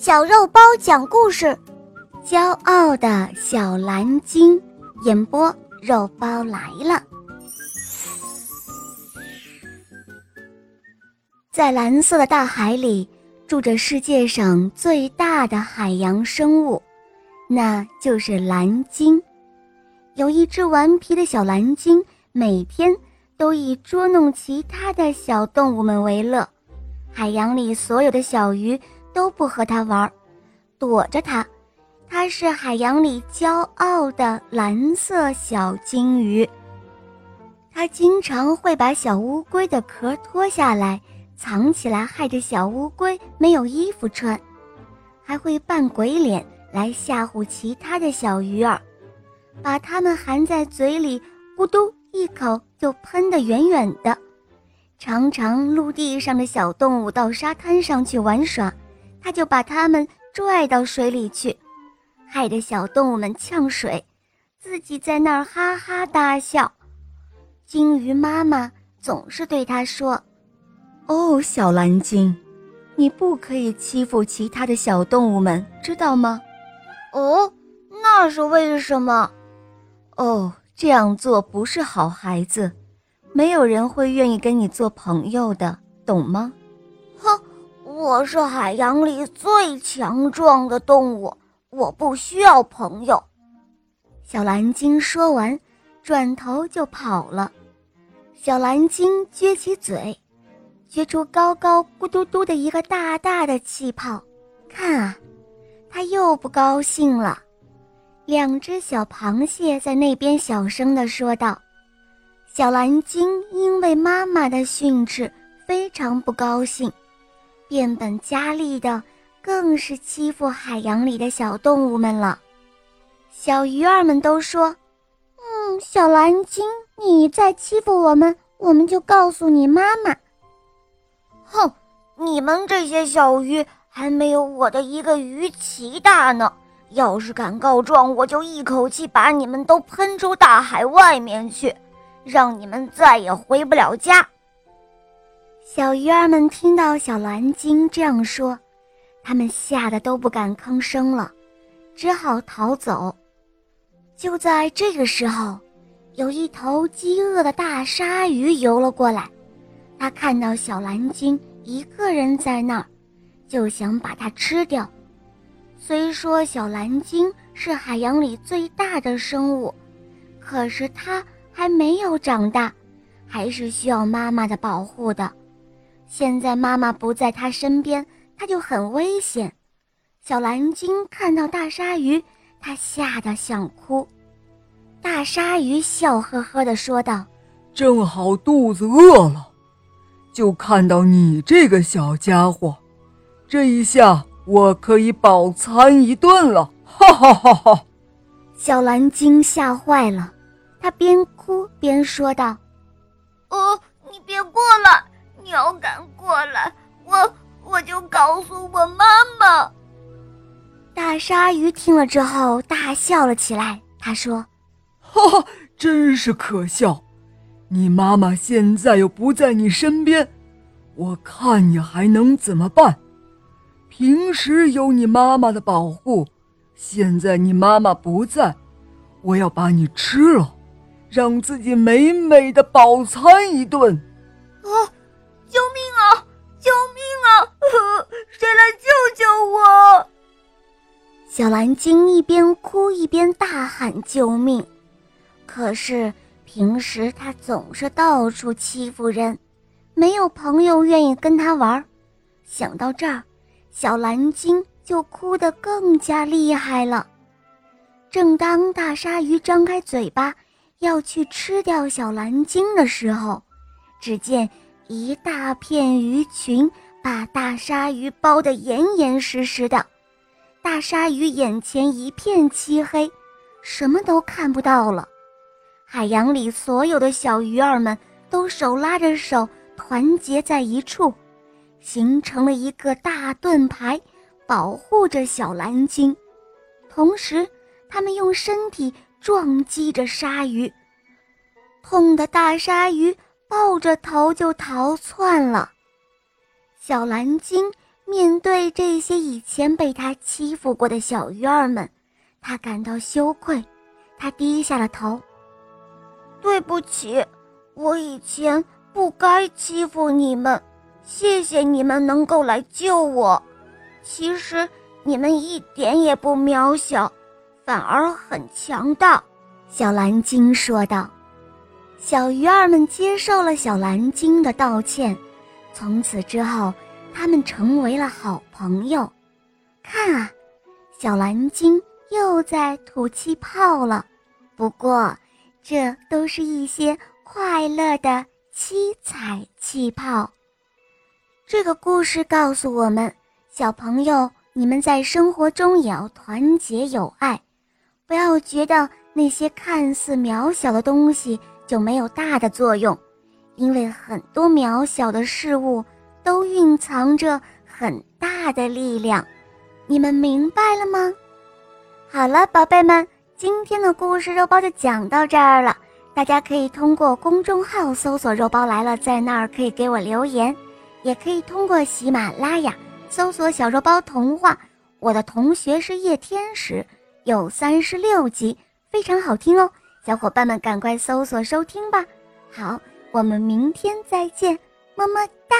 小肉包讲故事，《骄傲的小蓝鲸》演播，肉包来了。在蓝色的大海里，住着世界上最大的海洋生物，那就是蓝鲸。有一只顽皮的小蓝鲸，每天都以捉弄其他的小动物们为乐。海洋里所有的小鱼。都不和它玩，躲着它。它是海洋里骄傲的蓝色小金鱼。它经常会把小乌龟的壳脱下来藏起来，害得小乌龟没有衣服穿。还会扮鬼脸来吓唬其他的小鱼儿，把它们含在嘴里，咕嘟一口就喷得远远的。常常陆地上的小动物到沙滩上去玩耍。他就把它们拽到水里去，害得小动物们呛水，自己在那儿哈哈大笑。鲸鱼妈妈总是对他说：“哦，小蓝鲸，你不可以欺负其他的小动物们，知道吗？”“哦，那是为什么？”“哦，这样做不是好孩子，没有人会愿意跟你做朋友的，懂吗？”“哼。”我是海洋里最强壮的动物，我不需要朋友。小蓝鲸说完，转头就跑了。小蓝鲸撅起嘴，撅出高高咕嘟嘟的一个大大的气泡。看啊，它又不高兴了。两只小螃蟹在那边小声地说道：“小蓝鲸因为妈妈的训斥，非常不高兴。”变本加厉的，更是欺负海洋里的小动物们了。小鱼儿们都说：“嗯，小蓝鲸，你再欺负我们，我们就告诉你妈妈。”哼，你们这些小鱼还没有我的一个鱼鳍大呢。要是敢告状，我就一口气把你们都喷出大海外面去，让你们再也回不了家。小鱼儿们听到小蓝鲸这样说，它们吓得都不敢吭声了，只好逃走。就在这个时候，有一头饥饿的大鲨鱼游了过来，它看到小蓝鲸一个人在那儿，就想把它吃掉。虽说小蓝鲸是海洋里最大的生物，可是它还没有长大，还是需要妈妈的保护的。现在妈妈不在他身边，他就很危险。小蓝鲸看到大鲨鱼，它吓得想哭。大鲨鱼笑呵呵地说道：“正好肚子饿了，就看到你这个小家伙，这一下我可以饱餐一顿了！”哈哈哈哈！小蓝鲸吓坏了，他边哭边说道：“哦，你别过来！”你要敢过来，我我就告诉我妈妈。大鲨鱼听了之后大笑了起来，他说：“哈哈，真是可笑！你妈妈现在又不在你身边，我看你还能怎么办？平时有你妈妈的保护，现在你妈妈不在，我要把你吃了，让自己美美的饱餐一顿。”啊！救命啊！救命啊！谁来救救我？小蓝鲸一边哭一边大喊救命。可是平时它总是到处欺负人，没有朋友愿意跟它玩。想到这儿，小蓝鲸就哭得更加厉害了。正当大鲨鱼张开嘴巴要去吃掉小蓝鲸的时候，只见。一大片鱼群把大鲨鱼包得严严实实的，大鲨鱼眼前一片漆黑，什么都看不到了。海洋里所有的小鱼儿们都手拉着手，团结在一处，形成了一个大盾牌，保护着小蓝鲸。同时，他们用身体撞击着鲨鱼，痛的大鲨鱼。抱着头就逃窜了。小蓝鲸面对这些以前被他欺负过的小鱼儿们，他感到羞愧，他低下了头。对不起，我以前不该欺负你们，谢谢你们能够来救我。其实你们一点也不渺小，反而很强大。”小蓝鲸说道。小鱼儿们接受了小蓝鲸的道歉，从此之后，他们成为了好朋友。看啊，小蓝鲸又在吐气泡了。不过，这都是一些快乐的七彩气泡。这个故事告诉我们，小朋友，你们在生活中也要团结友爱，不要觉得那些看似渺小的东西。就没有大的作用，因为很多渺小的事物都蕴藏着很大的力量。你们明白了吗？好了，宝贝们，今天的故事肉包就讲到这儿了。大家可以通过公众号搜索“肉包来了”，在那儿可以给我留言，也可以通过喜马拉雅搜索“小肉包童话”。我的同学是叶天使，有三十六集，非常好听哦。小伙伴们，赶快搜索收听吧！好，我们明天再见，么么哒。